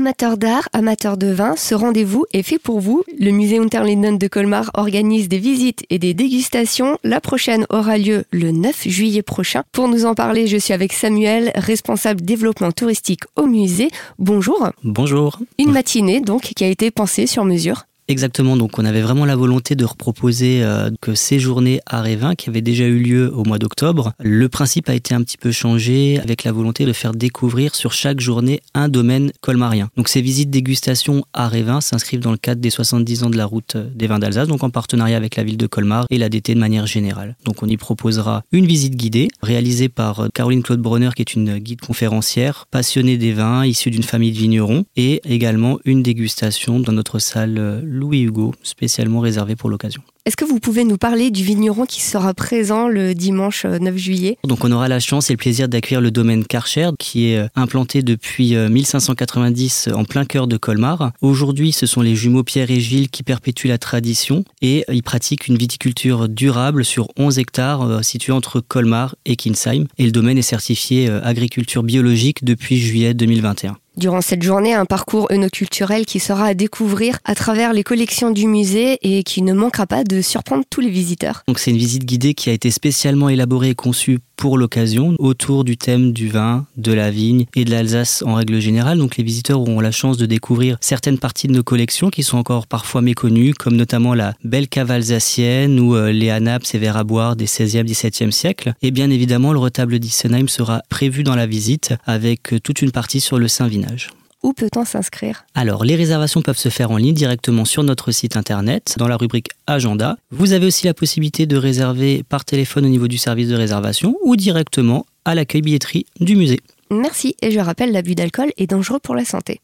Amateurs d'art, amateurs de vin, ce rendez-vous est fait pour vous. Le musée Unterlinden de Colmar organise des visites et des dégustations. La prochaine aura lieu le 9 juillet prochain. Pour nous en parler, je suis avec Samuel, responsable développement touristique au musée. Bonjour. Bonjour. Une matinée donc qui a été pensée sur mesure. Exactement, donc on avait vraiment la volonté de reproposer euh, que ces journées à Révin, qui avaient déjà eu lieu au mois d'octobre, le principe a été un petit peu changé avec la volonté de faire découvrir sur chaque journée un domaine colmarien. Donc ces visites dégustation à Révin s'inscrivent dans le cadre des 70 ans de la route des vins d'Alsace, donc en partenariat avec la ville de Colmar et l'ADT de manière générale. Donc on y proposera une visite guidée réalisée par euh, Caroline Claude Bronner, qui est une guide conférencière, passionnée des vins, issue d'une famille de vignerons, et également une dégustation dans notre salle euh, Louis Hugo, spécialement réservé pour l'occasion. Est-ce que vous pouvez nous parler du vigneron qui sera présent le dimanche 9 juillet? Donc on aura la chance et le plaisir d'accueillir le domaine Karcher qui est euh, implanté depuis 1590 euh, en plein cœur de Colmar. Aujourd'hui, ce sont les jumeaux Pierre et Gilles qui perpétuent la tradition et ils pratiquent une viticulture durable sur 11 hectares euh, situés entre Colmar et Kinsheim et le domaine est certifié agriculture biologique depuis juillet 2021 durant cette journée un parcours œnoculturel qui sera à découvrir à travers les collections du musée et qui ne manquera pas de surprendre tous les visiteurs. Donc c'est une visite guidée qui a été spécialement élaborée et conçue pour l'occasion autour du thème du vin, de la vigne et de l'Alsace en règle générale. Donc les visiteurs auront la chance de découvrir certaines parties de nos collections qui sont encore parfois méconnues, comme notamment la belle cave alsacienne ou euh, les anaps et verres à boire des 16e, 17e siècles. Et bien évidemment, le retable d'Issenheim sera prévu dans la visite avec euh, toute une partie sur le Où peut-on s'inscrire? Alors, les réservations peuvent se faire en ligne directement sur notre site internet, dans la rubrique Agenda. Vous avez aussi la possibilité de réserver par téléphone au niveau du service de réservation ou directement à l'accueil billetterie du musée. Merci et je rappelle l'abus d'alcool est dangereux pour la santé.